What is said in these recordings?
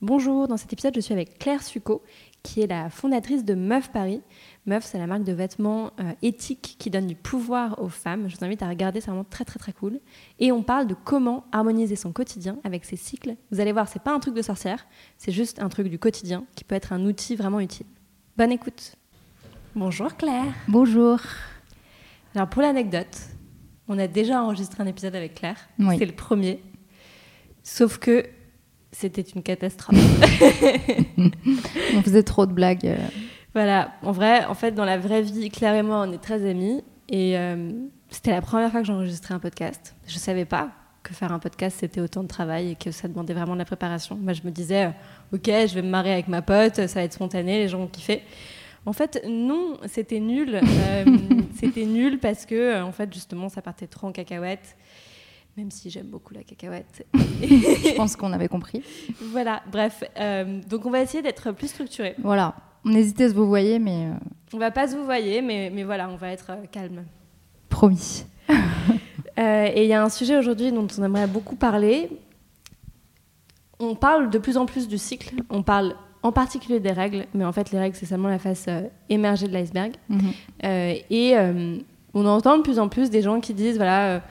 Bonjour, dans cet épisode, je suis avec Claire Succo, qui est la fondatrice de Meuf Paris. Meuf, c'est la marque de vêtements euh, éthiques qui donne du pouvoir aux femmes. Je vous invite à regarder, c'est vraiment très très très cool. Et on parle de comment harmoniser son quotidien avec ses cycles. Vous allez voir, c'est pas un truc de sorcière, c'est juste un truc du quotidien qui peut être un outil vraiment utile. Bonne écoute. Bonjour Claire. Bonjour. Alors pour l'anecdote, on a déjà enregistré un épisode avec Claire. Oui. C'est le premier. Sauf que c'était une catastrophe. On faisait trop de blagues. euh. Voilà, en vrai, en fait, dans la vraie vie, Claire et moi, on est très amis. Et euh, c'était la première fois que j'enregistrais un podcast. Je ne savais pas que faire un podcast, c'était autant de travail et que ça demandait vraiment de la préparation. Moi, je me disais, euh, ok, je vais me marrer avec ma pote, ça va être spontané, les gens vont kiffer. En fait, non, c'était nul. Euh, c'était nul parce que, en fait, justement, ça partait trop en cacahuète. Même si j'aime beaucoup la cacahuète. Je pense qu'on avait compris. voilà, bref. euh, donc, on va essayer d'être plus structuré. Voilà. On hésitait à se vous voyez, mais euh, On va pas se vous voyer, mais, mais voilà, on va être euh, calme. promis. Euh, et il y a un sujet aujourd'hui dont on aimerait beaucoup parler. On parle de plus en plus du cycle. On parle en particulier des règles, mais en fait, les règles, c'est seulement la face émergée de l'iceberg. Mhm. Et on entend de plus en plus des gens qui disent voilà,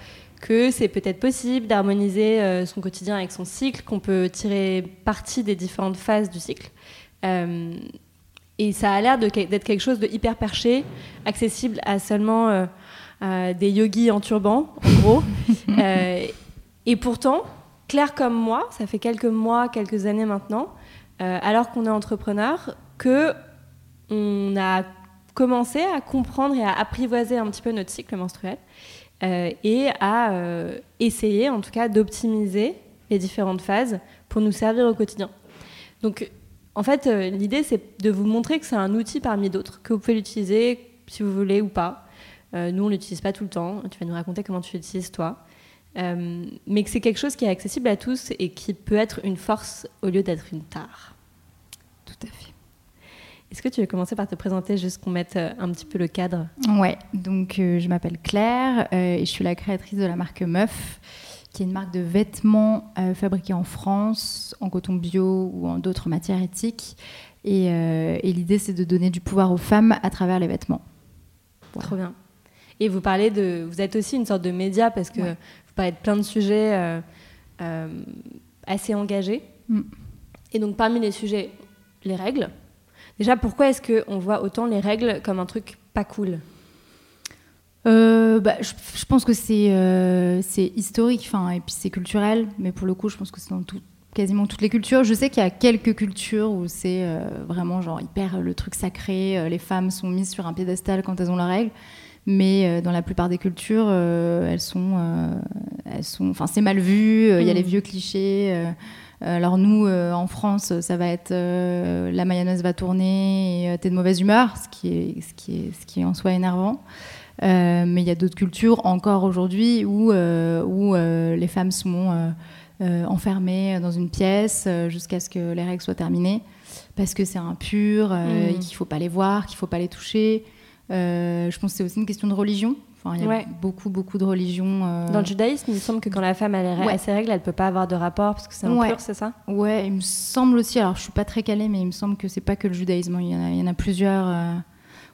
que c'est peut-être possible d'harmoniser euh, son quotidien avec son cycle, qu'on peut tirer parti des différentes phases du cycle. Euh, et ça a l'air d'être quelque chose de hyper perché, accessible à seulement euh, à des yogis en turban, en gros. Euh, et pourtant, Claire comme moi, ça fait quelques mois, quelques années maintenant, alors qu'on est entrepreneur, que on a commencé à comprendre et à apprivoiser un petit peu notre cycle menstruel et à euh, essayer, en tout cas, d'optimiser les différentes phases pour nous servir au quotidien. Donc, en fait, euh, l'idée, c'est de vous montrer que c'est un outil parmi d'autres, que vous pouvez l'utiliser si vous voulez ou pas. Euh, nous, on l'utilise pas tout le temps. Tu vas nous raconter comment tu l'utilises toi. Euh, mais que c'est quelque chose qui est accessible à tous et qui peut être une force au lieu d'être une tare. Tout à fait. Est-ce que tu veux commencer par te présenter, juste qu'on mette euh, un petit peu le cadre? Ouais, donc euh, je m'appelle Claire euh, et je suis la créatrice de la marque Meuf, qui est une marque de vêtements euh, fabriqués en France, en coton bio ou en d'autres matières éthiques. Et, et l'idée, c'est de donner du pouvoir aux femmes à travers les vêtements. Voilà. Trop bien. Et vous parlez de, vous êtes aussi une sorte de média parce que Ouais. vous parlez de plein de sujets assez engagés. Mm. Et donc parmi les sujets, les règles. Déjà, pourquoi est-ce qu'on voit autant les règles comme un truc pas cool? Euh, bah, je, je pense que c'est euh, c'est historique, enfin, et puis c'est culturel, mais pour le coup, je pense que c'est dans tout- quasiment toutes les cultures. Je sais qu'il y a quelques cultures où c'est euh, vraiment genre hyper le truc sacré, les femmes sont mises sur un piédestal quand elles ont leurs règles, mais dans la plupart des cultures, elles sont, elles sont, enfin, c'est mal vu. Il y a Mm. les vieux clichés. Euh, alors nous, euh, en France, ça va être euh, la mayonnaise va tourner et t'es de mauvaise humeur, ce qui est, ce qui est, ce qui est en soi énervant. Mais il y a d'autres cultures encore aujourd'hui où, où les femmes sont enfermées dans une pièce jusqu'à ce que les règles soient terminées parce que c'est impur, euh, et qu'il faut pas les voir, qu'il faut pas les toucher. Euh, je pense que c'est aussi une question de religion. Enfin, il y a Ouais. beaucoup, beaucoup de religions. euh, Dans le judaïsme, il me semble que quand la femme a, Ouais. ses règles, elle peut pas avoir de rapport parce que c'est impur, Ouais. c'est ça? Ouais, il me semble aussi, alors je suis pas très calée, mais il me semble que c'est pas que le judaïsme, il y en a, il y en a plusieurs. euh,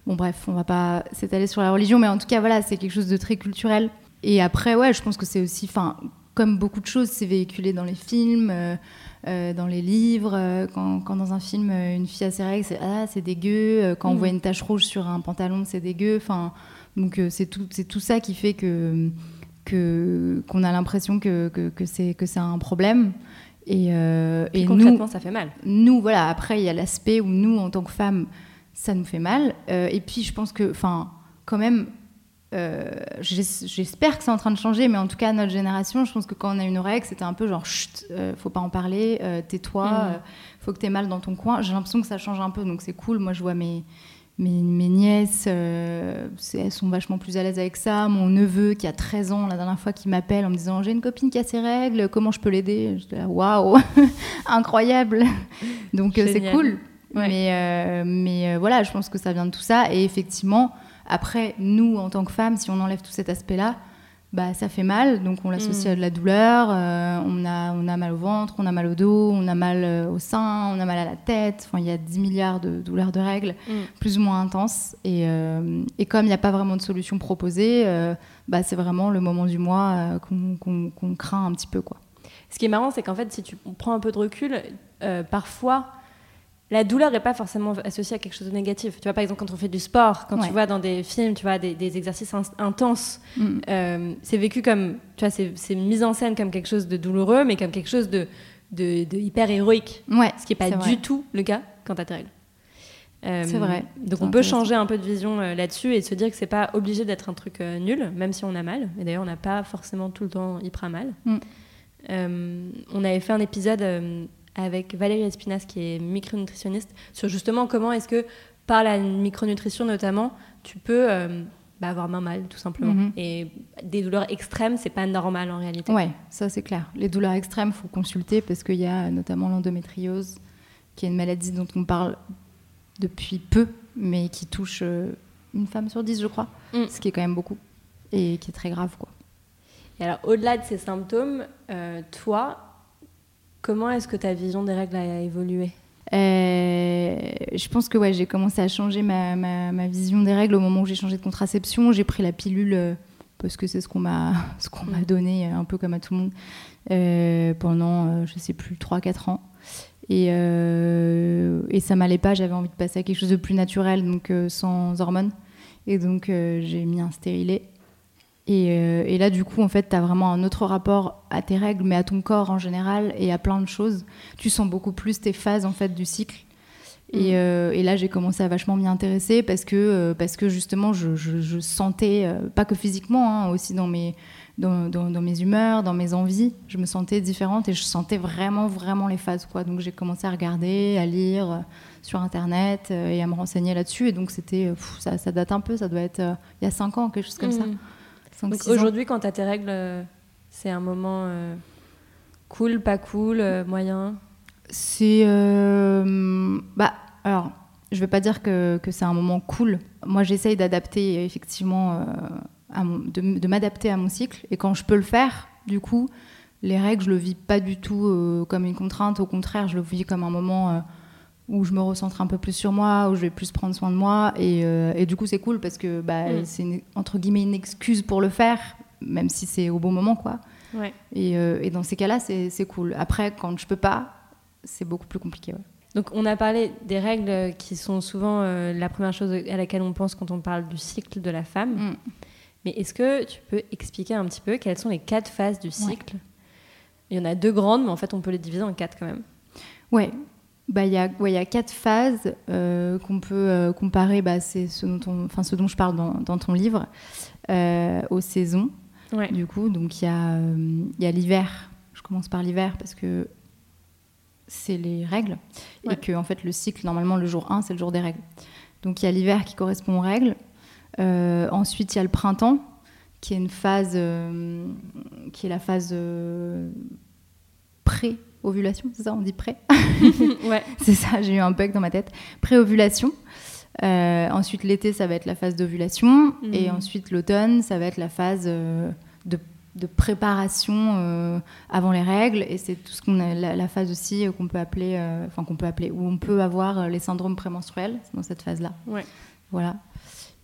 Bon, bref, on va pas s'étaler sur la religion, mais en tout cas, voilà, c'est quelque chose de très culturel. Et après, ouais, je pense que c'est aussi, enfin, comme beaucoup de choses, c'est véhiculé dans les films, euh, dans les livres. euh, quand, quand dans un film, une fille a ses règles, c'est ah, c'est dégueu. Quand on Mhm. voit une tache rouge sur un pantalon, c'est dégueu. Enfin, Donc c'est tout, c'est tout ça qui fait que qu'on a l'impression que, que, que c'est que c'est un problème. Et, et concrètement, ça fait mal. Nous, voilà. Après, il y a l'aspect où nous, en tant que femmes, ça nous fait mal. et puis, je pense que, enfin, quand même, euh, j'espère que c'est en train de changer, mais en tout cas, notre génération, je pense que quand on a une règle, c'était un peu genre, chut, euh, faut pas en parler, euh, tais-toi, mmh. faut que tu aies mal dans ton coin. J'ai l'impression que ça change un peu, donc c'est cool. Moi, je vois mes, mes, mes nièces, elles sont vachement plus à l'aise avec ça. Mon neveu, qui a 13 ans, la dernière fois, qui m'appelle en me disant, j'ai une copine qui a ses règles, comment je peux l'aider? Waouh, incroyable Donc c'est cool. Mais, mais voilà, je pense que ça vient de tout ça. Et effectivement, après, nous, en tant que femmes, si on enlève tout cet aspect-là, bah, ça fait mal, donc on l'associe mm. à de la douleur, euh, on, a, on a mal au ventre, on a mal au dos, on a mal euh, au sein, on a mal à la tête, enfin il y a 10 milliards de douleurs de règles, mm. plus ou moins intenses, et, euh, et comme il n'y a pas vraiment de solution proposée, bah, c'est vraiment le moment du mois qu'on craint un petit peu. Quoi. Ce qui est marrant, c'est qu'en fait, si tu prends un peu de recul, parfois la douleur n'est pas forcément associée à quelque chose de négatif. Tu vois, par exemple, quand on fait du sport, quand tu vois dans des films, tu vois des, exercices intenses, mm. euh, c'est vécu comme, tu vois, c'est mis en scène comme quelque chose de douloureux, mais comme quelque chose de, de, hyper héroïque. Ouais, ce qui n'est pas du tout le cas quand tu as tes règles. c'est vrai. Donc on peut changer un peu de vision euh, là-dessus et se dire que c'est pas obligé d'être un truc euh, nul, même si on a mal. Et d'ailleurs, on n'a pas forcément tout le temps hyper mal. Mm. on avait fait un épisode avec Valérie Espinas, qui est micronutritionniste, sur justement comment est-ce que, par la micronutrition notamment, tu peux euh, bah, avoir main mal, tout simplement. Mhm. Et des douleurs extrêmes, c'est pas normal en réalité. Ouais, ça c'est clair. Les douleurs extrêmes, faut consulter parce qu'il y a notamment l'endométriose, qui est une maladie dont on parle depuis peu, mais qui touche euh, une femme sur dix, je crois, mm. ce qui est quand même beaucoup et qui est très grave, quoi. Et alors, au-delà de ces symptômes, euh, toi, Comment est-ce que ta vision des règles a évolué euh, je pense que ouais, j'ai commencé à changer ma, ma, vision des règles au moment où j'ai changé de contraception. J'ai pris la pilule euh, parce que c'est ce qu'on m'a ce qu'on m'a donné euh, un peu comme à tout le monde pendant je sais plus 3-4 ans. Et, et ça m'allait pas. J'avais envie de passer à quelque chose de plus naturel, donc sans hormones. Et donc j'ai mis un stérilet. Euh, et, là, du coup, en fait, tu as vraiment un autre rapport à tes règles, mais à ton corps en général et à plein de choses. Tu sens beaucoup plus tes phases en fait du cycle. Et, mm. euh, là, j'ai commencé à vachement m'y intéresser parce que, euh, parce que justement, je, sentais, pas que physiquement, hein, aussi dans mes, dans, dans, mes humeurs, dans mes envies, je me sentais différente et je sentais vraiment, vraiment les phases. Quoi. Donc j'ai commencé à regarder, à lire sur Internet et à me renseigner là-dessus. Et donc c'était, ça, ça, date un peu, ça doit être il y a 5 ans, quelque chose comme ça. Donc aujourd'hui, quand tu as tes règles, euh, c'est un moment euh, cool, pas cool, euh, moyen? C'est. bah, alors, je vais pas dire que, que c'est un moment cool. Moi, j'essaye d'adapter, effectivement, à de, m'adapter à mon cycle. Et quand je peux le faire, du coup, les règles, je le vis pas du tout comme une contrainte. Au contraire, je le vis comme un moment où je me recentre un peu plus sur moi, où je vais plus prendre soin de moi. Et, euh, et du coup, c'est cool parce que bah, mm. c'est entre guillemets une excuse pour le faire, même si c'est au bon moment. quoi. Ouais. Et, euh, et, dans ces cas-là, c'est cool. Après, quand je peux pas, c'est beaucoup plus compliqué. Donc, on a parlé des règles qui sont souvent euh, la première chose à laquelle on pense quand on parle du cycle de la femme. Mm. Mais est-ce que tu peux expliquer un petit peu quelles sont les quatre phases du cycle? Il y en a deux grandes, mais en fait, on peut les diviser en quatre quand même. Ouais, bah, il y, a, y a quatre phases euh, qu'on peut euh, comparer, bah, c'est ce, dont enfin, ce dont je parle dans, dans ton livre, euh, aux saisons. Du coup, donc il y a, y a l'hiver. Je commence par l'hiver parce que c'est les règles et que en fait le cycle normalement le jour 1 c'est le jour des règles. Donc il y a l'hiver qui correspond aux règles. ensuite il y a le printemps qui est une phase qui est la phase pré ovulation, c'est ça On dit pré Ouais. c'est ça, j'ai eu un bug dans ma tête. Pré-ovulation. Euh, ensuite, l'été, ça va être la phase d'ovulation. Mhm. Et ensuite, l'automne, ça va être la phase euh, de, préparation euh, avant les règles. Et c'est tout ce qu'on a, la, phase aussi qu'on peut appeler, enfin qu'on peut appeler, où on peut avoir les syndromes prémenstruels dans cette phase-là. Ouais. Voilà.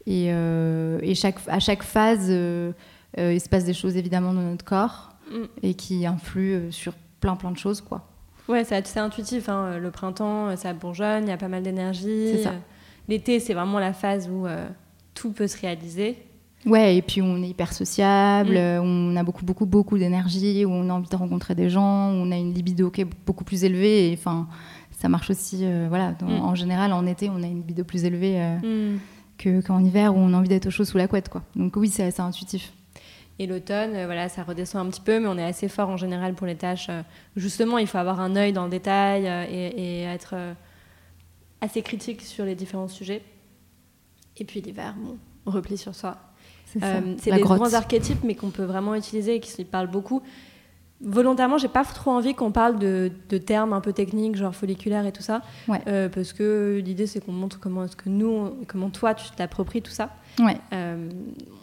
Et, et chaque, à chaque phase, il se passe des choses évidemment dans notre corps mm. et qui influent sur plein plein de choses quoi. Ouais, c'est intuitif. Hein. Le printemps, ça bourgeonne, il y a pas mal d'énergie. L'été, c'est vraiment la phase où euh, tout peut se réaliser. Ouais, et puis on est hyper sociable, Mm. euh, on a beaucoup, beaucoup, beaucoup d'énergie, on a envie de rencontrer des gens, on a une libido qui est beaucoup plus élevée. Et enfin, ça marche aussi, euh, voilà. dans- Mm. En général, en été, on a une libido plus élevée euh, Mm. que- qu'en hiver, où on a envie d'être au chaud sous la couette, quoi. Donc oui, c'est assez intuitif. Et l'automne, euh, voilà, ça redescend un petit peu, mais on est assez fort en général pour les tâches. euh, justement, il faut avoir un œil dans le détail euh, et, et être assez critique sur les différents sujets. Et puis l'hiver, bon, on replie sur soi. C'est Euh, des grotte. grands archétypes, mais qu'on peut vraiment utiliser et qui se parlent beaucoup. Volontairement, j'ai pas trop envie qu'on parle de, de termes un peu techniques, genre folliculaire et tout ça, Ouais. Euh, parce que l'idée c'est qu'on montre comment est-ce que nous, comment toi tu t'appropries tout ça. Ouais. Euh,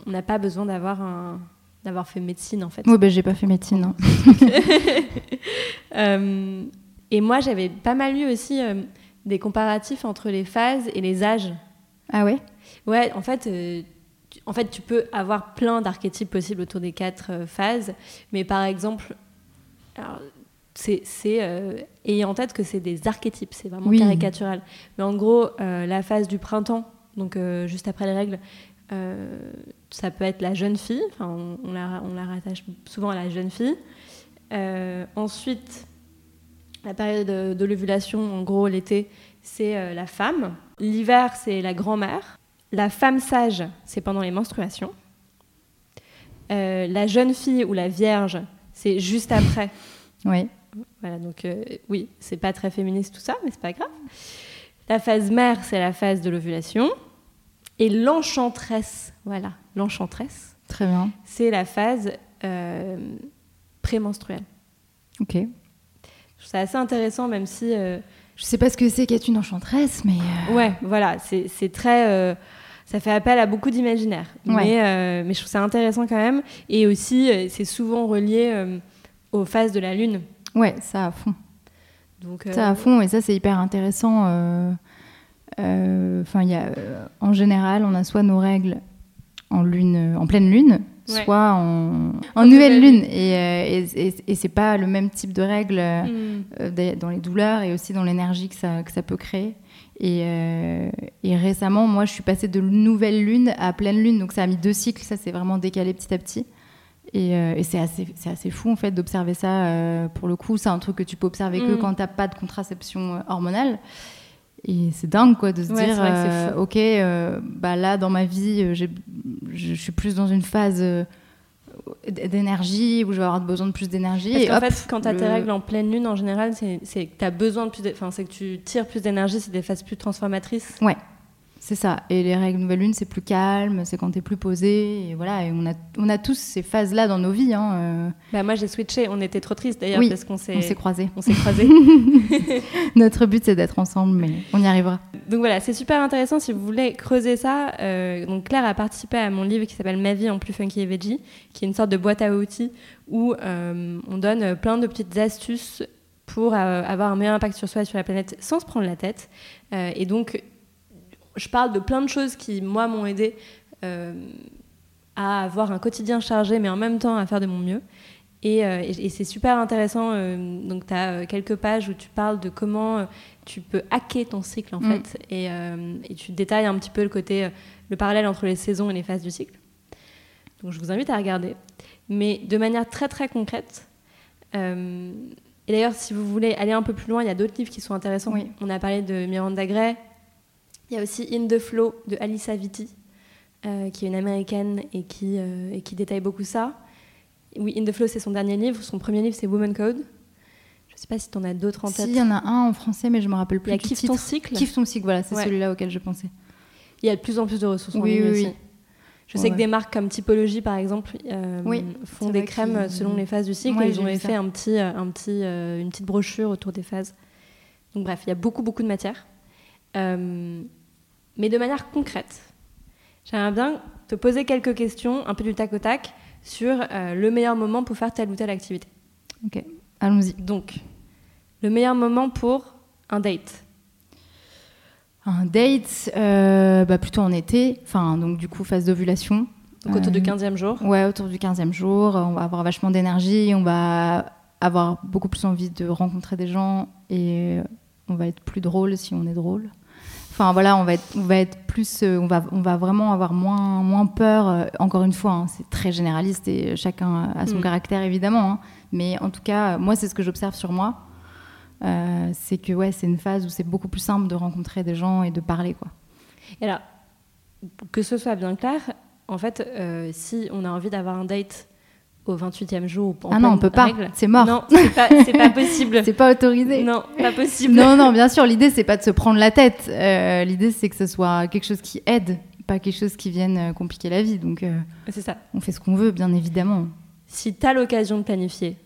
on n'a pas besoin d'avoir un d'avoir fait médecine en fait. Oui, ben j'ai pas fait médecine. hein. Euh, et moi, j'avais pas mal lu aussi euh, des comparatifs entre les phases et les âges. Ah ouais? Ouais, en fait, euh, tu, en fait, tu peux avoir plein d'archétypes possibles autour des quatre phases, mais par exemple, alors, c'est, c'est euh, ayez en tête que c'est des archétypes, c'est vraiment Oui. caricatural. Mais en gros, euh, la phase du printemps, donc euh, juste après les règles, euh, ça peut être la jeune fille, enfin, on, on la, on la rattache souvent à la jeune fille. Euh, ensuite, la période de, de l'ovulation, en gros l'été, c'est euh, la femme. L'hiver, c'est la grand-mère. La femme sage, c'est pendant les menstruations. La jeune fille ou la vierge, c'est juste après. Oui. Voilà, donc oui, c'est pas très féministe tout ça, mais c'est pas grave. La phase mère, c'est la phase de l'ovulation. Et l'enchantresse, voilà, l'enchantresse, Très bien. c'est la phase euh, prémenstruelle. Ok. Je trouve ça assez intéressant, même si. euh, Je sais pas ce que c'est qu'être une enchanteresse, mais euh, Ouais, voilà, c'est très. euh, ça fait appel à beaucoup d'imaginaire. Ouais. Mais, mais je trouve ça intéressant quand même. Et aussi, c'est souvent relié aux phases de la Lune. ouais, ça à fond. Donc, Ça à fond, et ça c'est hyper intéressant. Euh, euh, Enfin, il y a, euh, en général, on a soit nos règles en lune, en pleine lune, Ouais. soit en, en En nouvelle lune. Et, euh, et, et- et c'est pas le même type de règles euh, euh, des- dans les douleurs et aussi dans l'énergie que ça, que ça peut créer. Et, euh, et récemment, moi, je suis passée de nouvelle lune à pleine lune, donc ça a mis deux cycles. Ça, c'est vraiment décalé petit à petit. Et, euh, c'est assez, assez fou en fait d'observer ça. euh, pour le coup, c'est un truc que tu peux observer que Mm. quand t'as pas de contraception euh, hormonale. Et c'est dingue quoi de se Ouais, dire, euh, ok, euh, bah là dans ma vie, euh, je suis plus dans une phase euh, d'énergie où je vais avoir besoin de plus d'énergie. Parce Et qu'en fait, quand tu as tes le- règles en pleine lune, en général, c'est que tu as besoin de plus. Enfin, c'est que tu tires plus d'énergie, c'est des phases plus transformatrices. C'est ça. Et les règles nouvelle lune, c'est plus calme, c'est quand t'es plus posé. Et voilà. Et on a, on a tous ces phases-là dans nos vies. Hein. euh, Bah, moi, j'ai switché. On était trop tristes d'ailleurs Oui, parce qu'on s'est on s'est croisés. on s'est croisés. Notre but, c'est d'être ensemble, mais on y arrivera. Donc voilà, c'est super intéressant si vous voulez creuser ça. euh, donc Claire a participé à mon livre qui s'appelle Ma vie en plus funky et veggie, qui est une sorte de boîte à outils où euh, on donne plein de petites astuces pour avoir un meilleur impact sur soi et sur la planète sans se prendre la tête. Et donc, je parle de plein de choses qui, moi, m'ont aidé euh, à avoir un quotidien chargé, mais en même temps à faire de mon mieux. Et, euh, et- et c'est super intéressant. euh, donc, tu as quelques pages où tu parles de comment tu peux hacker ton cycle, en Mm. fait. Et, et tu détailles un petit peu le côté, le parallèle entre les saisons et les phases du cycle. Donc, je vous invite à regarder. Mais de manière très, très concrète. et d'ailleurs, si vous voulez aller un peu plus loin, il y a d'autres livres qui sont intéressants. Oui. On a parlé de Miranda Gray. Il y a aussi In the Flow de Alissa Vitti, euh, qui est une américaine et qui, euh, et qui détaille beaucoup ça. Oui, In the Flow, c'est son dernier livre. Son premier livre, c'est Woman Code. Je ne sais pas si tu en as d'autres en Si, tête. il y en a un en français, mais je me rappelle Il plus y a Kiffe ton cycle. Kiffe ton cycle, voilà, c'est Ouais. celui-là auquel je pensais. Il y a de plus en plus de ressources en Oui, ligne oui, aussi. oui. Je sais Ouais, que des marques comme Typologie, par exemple, euh, Oui, font des crèmes selon les phases du cycle. Ouais, et ils ont fait ça. un petit, un petit, euh, une petite brochure autour des phases. Donc bref, il y a beaucoup, beaucoup de matière. Euh, mais de manière concrète, j'aimerais bien te poser quelques questions, un peu du tac au tac, sur euh, le meilleur moment pour faire telle ou telle activité. Ok, allons-y. Donc, le meilleur moment pour un date. Un date, euh, bah, plutôt en été, enfin, donc du coup, phase d'ovulation. Donc autour du Euh, 15e jour. Ouais, autour du 15e jour, on va avoir vachement d'énergie, on va avoir beaucoup plus envie de rencontrer des gens et on va être plus drôle si on est drôle. Enfin voilà, on va être, on va être plus, euh, on va, on va vraiment avoir moins, moins peur. euh, encore une fois, hein, c'est très généraliste et chacun a son Mm. caractère évidemment. hein. mais en tout cas, moi, c'est ce que j'observe sur moi. Euh, c'est que ouais, c'est une phase où c'est beaucoup plus simple de rencontrer des gens et de parler quoi. Et alors, que ce soit bien clair, en fait, euh, si on a envie d'avoir un date au 28e jour en ah non, on peut pas. C'est mort. Non, c'est pas, pas possible. C'est pas autorisé. Non, pas possible. Non, non, bien sûr, l'idée, c'est pas de se prendre la tête. Euh, l'idée, c'est que ce soit quelque chose qui aide, pas quelque chose qui vienne euh, compliquer la vie. Donc, euh, C'est ça. on fait ce qu'on veut, bien évidemment. Si t'as l'occasion de planifier,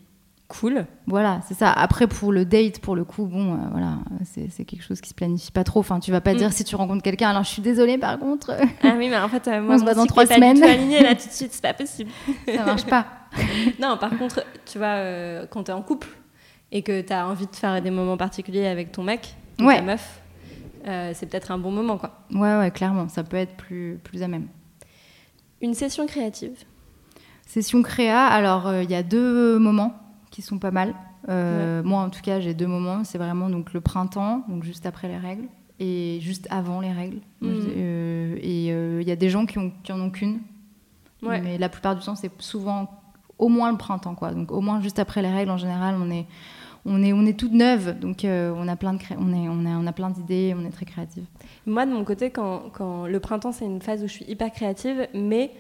cool. Voilà, c'est ça. Après, pour le date, pour le coup, bon, euh, voilà, c'est quelque chose qui se planifie pas trop. Enfin, tu vas pas Mm. dire si tu rencontres quelqu'un, alors je suis désolée, par contre, Ah oui, mais en fait, euh, moi, On se voit dans trois semaines. aligné là tout de suite, c'est pas possible. ça marche pas. Non, par contre, tu vois, euh, quand t'es en couple et que t'as envie de faire des moments particuliers avec ton mec, ou Ouais. ta meuf, euh, c'est peut-être un bon moment, quoi. Ouais, ouais, clairement, ça peut être plus, plus à même. Une session créative. Session créa, alors euh, il y a deux moments qui sont pas mal. Euh, Moi, en tout cas, j'ai deux moments. C'est vraiment donc le printemps, donc juste après les règles, et juste avant les règles. Euh, et il y a des gens qui, ont, qui en ont qu'une, Ouais. mais la plupart du temps, c'est souvent au moins le printemps, quoi. Donc au moins juste après les règles, en général, on est on est on est toute neuve, donc euh, on a plein de cré- on est on a on a plein d'idées, on est très créative. Moi, de mon côté, quand, quand le printemps, c'est une phase où je suis hyper créative, mais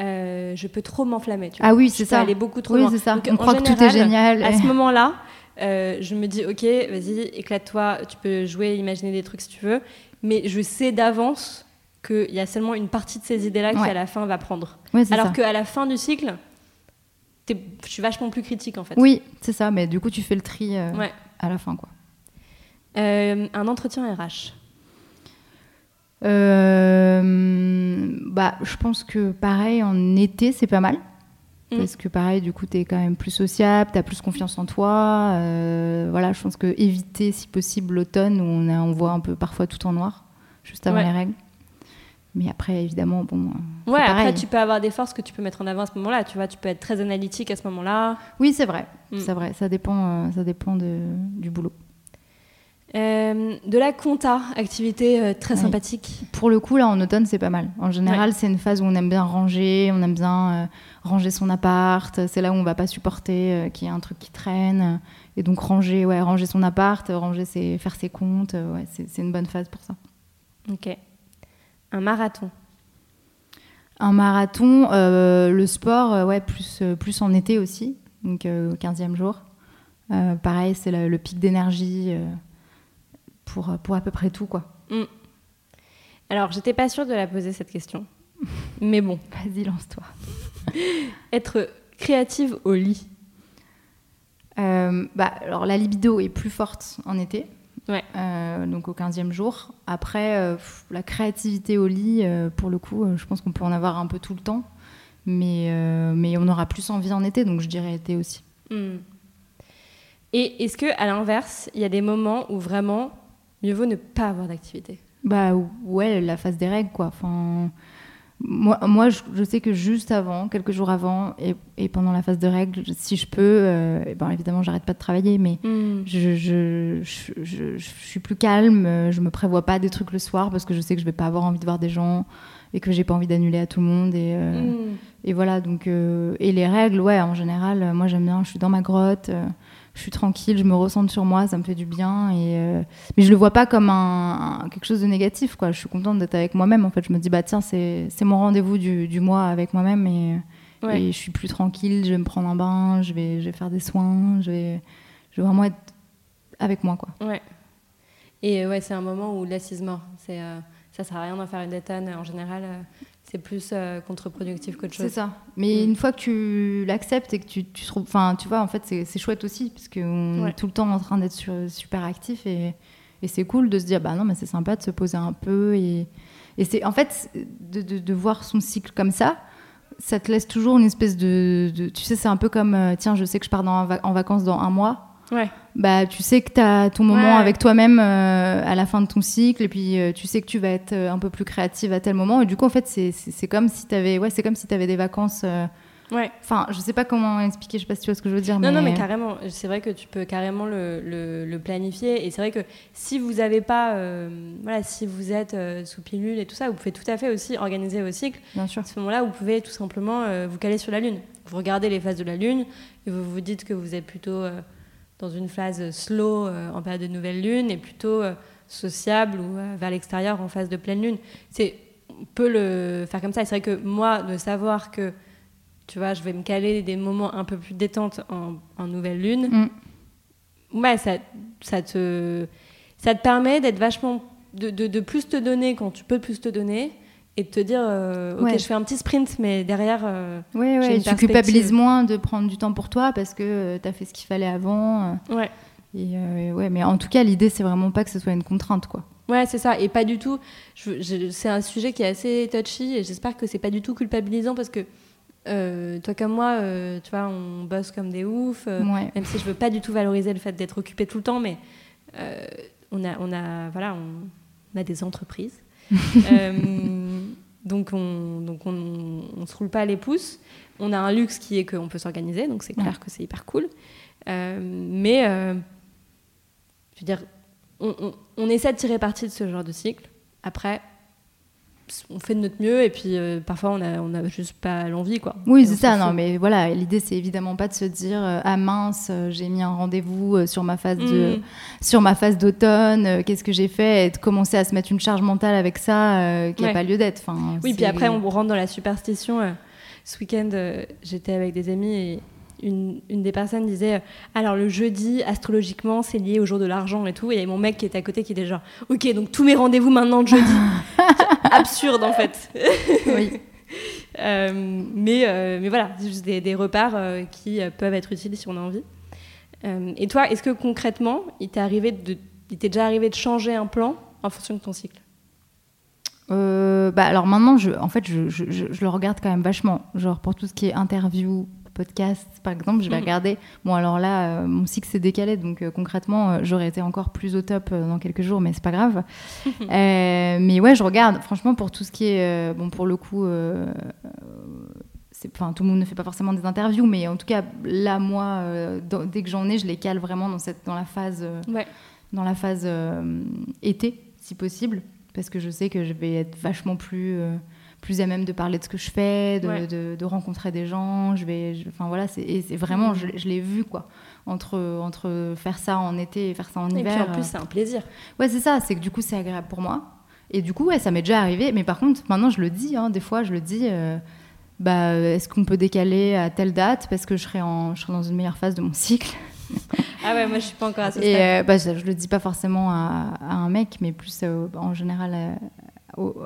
euh, je peux trop m'enflammer. Ah oui, c'est ça. aller beaucoup trop Oui, loin. c'est ça. Donc, on croit que tout est génial. À ce moment-là, euh, je me dis, ok, vas-y, éclate-toi, tu peux jouer, imaginer des trucs si tu veux, mais je sais d'avance qu'il y a seulement une partie de ces idées-là qui, à la fin, va prendre. Ouais, c'est Alors qu'à la fin du cycle, je suis vachement plus critique, en fait. Oui, c'est ça. Mais du coup, tu fais le tri euh, Ouais. à la fin, quoi. Euh, un entretien RH. Euh, bah, je pense que pareil, en été, c'est pas mal. Mm. Parce que pareil, du coup, tu es quand même plus sociable, tu as plus confiance en toi. voilà, je pense que éviter, si possible, l'automne où on, a, on voit un peu parfois tout en noir, juste avant Ouais. les règles. Mais après, évidemment, bon. euh, Ouais, après, tu peux avoir des forces que tu peux mettre en avant à ce moment-là. Tu vois, tu peux être très analytique à ce moment-là. Oui, c'est vrai. Mm. C'est vrai. Ça dépend, euh, ça dépend de, du boulot. Euh, de la compta, activité euh, très Oui. sympathique. Pour le coup, là, en automne, c'est pas mal. En général, c'est une phase où on aime bien ranger, on aime bien euh, ranger son appart. C'est là où on va pas supporter qu'il y ait un truc qui traîne. Et donc, ranger, ouais, ranger son appart, ranger ses, faire ses comptes, ouais, c'est c'est une bonne phase pour ça. Ok. Un marathon. Un marathon, euh, le sport, euh, ouais, plus, euh, plus en été aussi, donc au 15e jour. Pareil, c'est le, le pic d'énergie pour, pour à peu près tout, quoi. Alors, j'étais pas sûre de la poser cette question. Mais bon, Vas-y, lance-toi. être créative au lit. Euh, bah, alors la libido est plus forte en été, Ouais. Euh, donc au 15e jour. Après, euh, la créativité au lit, euh, pour le coup, je pense qu'on peut en avoir un peu tout le temps, mais, mais on aura plus envie en été, donc je dirais été aussi. Hmm. Et est-ce que, à l'inverse, il y a des moments où vraiment mieux vaut ne pas avoir d'activité? Bah ouais, la phase des règles, quoi. Enfin, moi, moi je, je sais que juste avant, quelques jours avant, et, et pendant la phase de règles, si je peux, euh, et ben évidemment, j'arrête pas de travailler, mais Hmm. je, suis plus calme, je me prévois pas des trucs le soir parce que je sais que je vais pas avoir envie de voir des gens et que j'ai pas envie d'annuler à tout le monde. Et, euh, Hmm. et voilà, donc. euh, et les règles, ouais, en général, moi j'aime bien, je suis dans ma grotte, euh, je suis tranquille, je me ressente sur moi, ça me fait du bien. Et, euh, mais je le vois pas comme un, un- quelque chose de négatif, quoi. Je suis contente d'être avec moi-même, en fait. Je me dis, bah tiens, c'est c'est mon rendez-vous du, du mois avec moi-même et, Ouais. et je suis plus tranquille, je vais me prendre un bain, je vais, je vais faire des soins, je vais, je vais vraiment être avec moi, quoi. Ouais. Et ouais, c'est un moment où l'assise mort. C'est, euh, ça sert à rien d'en faire une détonne. En général, euh, c'est plus euh, contre-productif qu'autre C'est chose. ça. Mais Mm. une fois que tu l'acceptes et que tu, tu trouves, enfin, tu vois, en fait, c'est c'est chouette aussi parce qu'on Ouais. est tout le temps en train d'être super actif et, et c'est cool de se dire, bah non, mais c'est sympa de se poser un peu et, et c'est, en fait, de, de, de voir son cycle comme ça, ça te laisse toujours une espèce de, de- tu sais, c'est un peu comme, euh, tiens, je sais que je pars dans en vacances dans un mois. Ouais. Bah, tu sais que tu as ton moment Ouais. avec toi-même euh, à la fin de ton cycle et puis euh, tu sais que tu vas être euh, un peu plus créative à tel moment et du coup en fait c'est- comme si tu avais ouais, comme si avais des vacances Ouais. Enfin, je sais pas comment expliquer, je sais pas si tu vois ce que je veux dire. Non, mais... non, mais carrément. C'est vrai que tu peux carrément le, le, le planifier. Et c'est vrai que si vous n'avez pas, euh, voilà, si vous êtes euh, sous pilule et tout ça, vous pouvez tout à fait aussi organiser vos cycles. Bien sûr. À ce moment-là, vous pouvez tout simplement euh, vous caler sur la Lune. Vous regardez les phases de la Lune et vous vous dites que vous êtes plutôt dans une phase slow euh, en période de nouvelle Lune et plutôt euh, sociable ou euh, vers l'extérieur en phase de pleine Lune. C'est, on peut le faire comme ça. C'est vrai que moi, de savoir que, tu vois, je vais me caler des moments un peu plus détente en, en nouvelle Lune, Mm. ouais, ça, ça, te, ça te permet d'être vachement. De, de, de plus te donner quand tu peux plus te donner et de te dire, euh, ok, Ouais. je fais un petit sprint, mais derrière. euh, Ouais, J'ai ouais. une Tu culpabilises moins de prendre du temps pour toi parce que tu as fait ce qu'il fallait avant. euh, ouais. Et euh, ouais, mais en tout cas, l'idée, c'est vraiment pas que ce soit une contrainte, quoi. Ouais, c'est ça. Et pas du tout. c'est un sujet qui est assez touchy et j'espère que c'est pas du tout culpabilisant parce que euh, toi comme moi, euh, tu vois, on bosse comme des oufs. euh, Ouais. Même si je veux pas du tout valoriser le fait d'être occupé tout le temps, mais euh, on a, on a, voilà, on, on a des entreprises. Euh, donc on, donc on, on se roule pas les pouces. On a un luxe qui est qu'on peut s'organiser, donc c'est clair que c'est hyper cool. Euh, mais euh, je veux dire, on, on- on essaie de tirer parti de ce genre de cycle. Après, on fait de notre mieux et puis euh, parfois on a, on a juste pas l'envie, quoi. Oui, c'est ça. Non, mais voilà, l'idée, c'est évidemment pas de se dire euh, ah mince, euh, j'ai mis un rendez-vous sur ma phase de Mm. sur ma phase d'automne. euh, Qu'est-ce que j'ai fait Et de commencer à se mettre une charge mentale avec ça qui n'a Ouais. pas lieu d'être. Enfin, Oui, puis après, on rentre dans la superstition. ce week-end, j'étais avec des amis et une, une des personnes disait euh, Alors, le jeudi, astrologiquement, c'est lié au jour de l'argent et tout. Et il y avait mon mec qui était à côté qui était genre Ok, donc tous mes rendez-vous maintenant de jeudi. Absurde, en fait. Oui. Euh, mais, euh, mais voilà, c'est juste des, des repères euh, qui peuvent être utiles si on a envie. Et toi, est-ce que concrètement, il t'est arrivé de, il t'est déjà arrivé de changer un plan en fonction de ton cycle? Bah, alors maintenant, je, en fait, je, je- je- je le regarde quand même vachement. Genre pour tout ce qui est interview, podcast, par exemple, je vais Mhm. regarder. Bon, alors là, euh, mon cycle s'est décalé, donc euh, concrètement, euh, j'aurais été encore plus au top dans quelques jours, mais c'est pas grave. Mais ouais, je regarde. Franchement, pour tout ce qui est, bon, pour le coup. Enfin, tout le monde ne fait pas forcément des interviews, mais en tout cas, là, moi, dans- dès que j'en ai, je les cale vraiment dans, cette, dans la phase Ouais. dans la phase été, si possible, parce que je sais que je vais être vachement plus, plus à même de parler de ce que je fais, de, Ouais. de- de rencontrer des gens. Je vais, je- enfin voilà, c'est, et vraiment, Mhm. je, je l'ai vu quoi, entre entre faire ça en été et faire ça en Et hiver. puis en plus, euh, c'est un plaisir. Ouais, c'est ça, c'est que du coup, c'est agréable pour moi. Et du coup, ouais, ça m'est déjà arrivé. Mais par contre, maintenant, je le dis, hein, des fois, je le dis. euh, bah, est-ce qu'on peut décaler à telle date parce que je serai, en, je serai dans une meilleure phase de mon cycle? Ah ouais, moi je suis pas encore à ce Et stade. euh, bah, je, je le dis pas forcément à, à un mec, mais plus euh, en général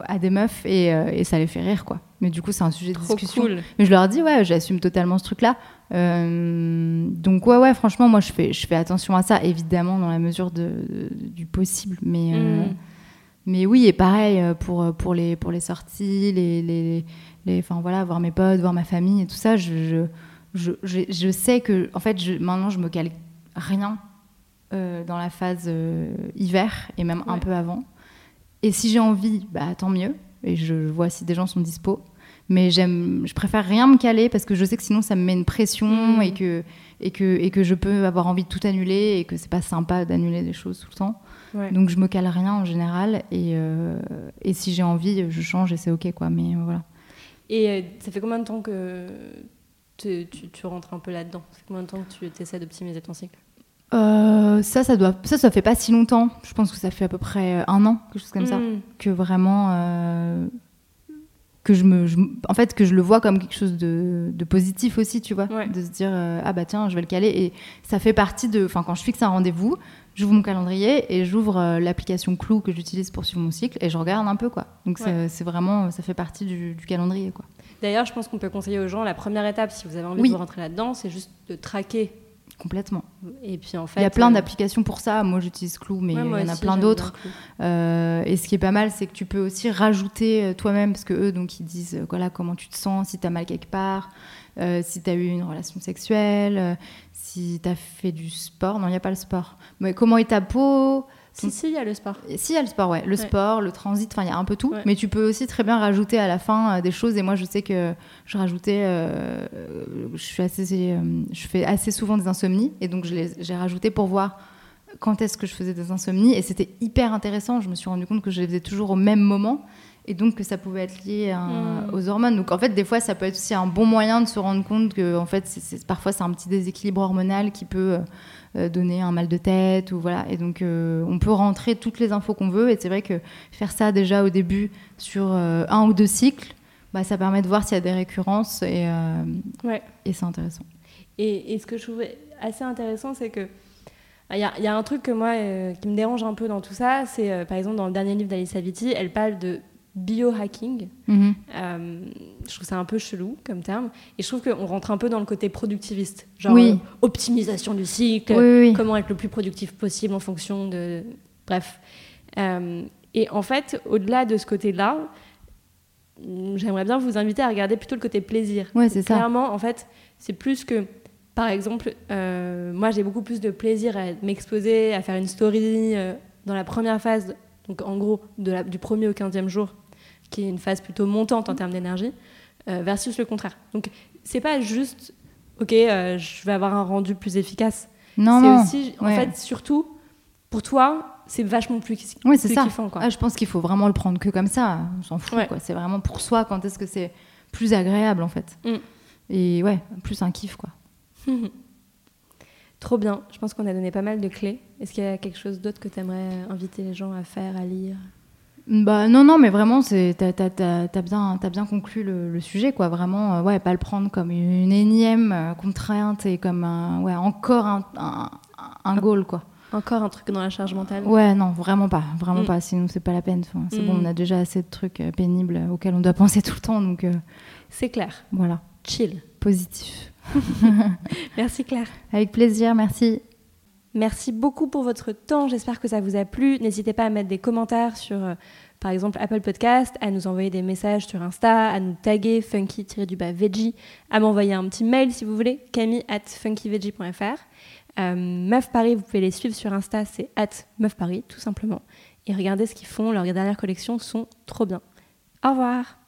à des meufs et, euh, et ça les fait rire quoi. Mais du coup, c'est un sujet de discussion. cool. Mais je leur dis ouais, j'assume totalement ce truc-là. Euh, donc ouais, ouais, franchement, moi je fais, je fais attention à ça, évidemment dans la mesure de, de- du possible. Mais euh, Mm. mais oui, et pareil pour, pour, les, pour les sorties, les, les, les, enfin voilà, voir mes potes, voir ma famille et tout ça, je, je, je, sais que, en fait, je, maintenant, je me cale rien euh, dans la phase hiver et même un peu avant. Et si j'ai envie, bah tant mieux. Et je vois si des gens sont dispo. Mais j'aime, je préfère rien me caler parce que je sais que sinon ça me met une pression Mm. et, que, et, que, et que je peux avoir envie de tout annuler et que c'est pas sympa d'annuler des choses tout le temps. Ouais. Donc je me cale rien en général et, euh, et si j'ai envie, je change et c'est ok quoi. Mais euh, voilà. Et euh, ça fait combien de temps que tu, tu- tu rentres un peu là-dedans? Ça fait combien de temps que tu essaies d'optimiser ton cycle? Euh, ça, ça doit, ça, ça fait pas si longtemps. Je pense que ça fait à peu près un an, quelque chose comme ça, Mm. que vraiment euh, que je me, je- en fait, que je le vois comme quelque chose de, de positif aussi, tu vois, Ouais. de se dire euh, ah bah tiens, je vais le caler et ça fait partie de, enfin quand je fixe un rendez-vous, j'ouvre mon calendrier et j'ouvre euh, l'application Clou que j'utilise pour suivre mon cycle et je regarde un peu quoi. Donc c'est- Ouais. c'est vraiment, ça fait partie du, du calendrier quoi. D'ailleurs, je pense qu'on peut conseiller aux gens, la première étape, si vous avez envie Oui. de vous rentrer là-dedans, c'est juste de traquer. Complètement. Et puis en fait. Il y a plein euh, d'applications pour ça. Moi, j'utilise Clou, mais ouais, il y en a aussi, plein d'autres. Euh, et ce qui est pas mal, c'est que tu peux aussi rajouter euh, toi-même, parce que eux, donc, ils disent voilà, comment tu te sens, si tu as mal quelque part, euh, si tu as eu une relation sexuelle, si tu as fait du sport. Non, il n'y a pas le sport. Mais comment est ta peau? Si, si, il y a le sport. Si, il y a le sport, ouais. Le Ouais. sport, le transit, enfin, il y a un peu tout. Ouais. Mais tu peux aussi très bien rajouter à la fin euh, des choses. Et moi, je sais que je rajoutais. euh, euh, je, suis assez, euh, je fais assez souvent des insomnies. Et donc, j'ai rajouté pour voir quand est-ce que je faisais des insomnies. Et c'était hyper intéressant. Je me suis rendu compte que je les faisais toujours au même moment. Et donc, que ça pouvait être lié à- Mm. aux hormones. Donc, en fait, des fois, ça peut être aussi un bon moyen de se rendre compte que, en fait, parfois, c'est un petit déséquilibre hormonal qui peut. Euh, donner un mal de tête ou voilà. Et donc euh, on peut rentrer toutes les infos qu'on veut. Et c'est vrai que faire ça déjà au début sur euh, un ou deux cycles bah, ça permet de voir s'il y a des récurrences et, Ouais. et c'est intéressant. Et, et ce que je trouvais assez intéressant, c'est que il y, y a un truc que moi euh, qui me dérange un peu dans tout ça, c'est euh, par exemple dans le dernier livre d'Alice Aviti, elle parle de biohacking. Mhm. Euh, je trouve ça un peu chelou comme terme. Et je trouve qu'on rentre un peu dans le côté productiviste. Genre Oui. euh, optimisation du cycle, oui, oui, oui. comment être le plus productif possible en fonction de. Bref. Euh, et en fait, au-delà de ce côté-là, mm, j'aimerais bien vous inviter à regarder plutôt le côté plaisir. Ouais, c'est ça. Clairement, en fait, c'est plus que. Par exemple, euh, moi j'ai beaucoup plus de plaisir à m'exposer, à faire une story dans la première phase, donc en gros de la- du premier au 15e jour, qui est une phase plutôt montante en termes d'énergie, euh, versus le contraire. Donc c'est pas juste, ok, euh, je vais avoir un rendu plus efficace. non c'est aussi, en fait, surtout, pour toi, c'est vachement plus, Ouais, c'est ça. kiffant. Quoi. Ah, je pense qu'il faut vraiment le prendre que comme ça on s'en fout Ouais. quoi c'est vraiment pour soi quand est-ce que c'est plus agréable en fait Mm. et ouais plus un kiff quoi Trop bien. Je pense qu'on a donné pas mal de clés. Est-ce qu'il y a quelque chose d'autre que tu aimerais inviter les gens à faire, à lire? Bah non, non, mais vraiment, c'est t'as, t'as- t'as- t'as bien, t'as bien conclu le, le sujet, quoi. Vraiment, euh, ouais, pas le prendre comme une énième euh, contrainte et comme un, ouais, encore un, un, un goal, quoi. Encore un truc dans la charge mentale Ouais, non, vraiment pas, vraiment Mm. pas. Sinon, c'est pas la peine. Enfin, c'est Mm. bon, on a déjà assez de trucs euh, pénibles auxquels on doit penser tout le temps, donc euh, C'est clair. voilà, Chill. positif. Merci Claire. Avec plaisir, merci. Merci beaucoup pour votre temps. J'espère que ça vous a plu. N'hésitez pas à mettre des commentaires sur, euh, par exemple, Apple Podcast, à nous envoyer des messages sur Insta, à nous taguer funky-veggie, à m'envoyer un petit mail si vous voulez, camille at funkyveggie.fr. Euh, Meuf Paris, vous pouvez les suivre sur Insta, c'est at Meuf Paris, tout simplement. Et regardez ce qu'ils font, leurs dernières collections sont trop bien. Au revoir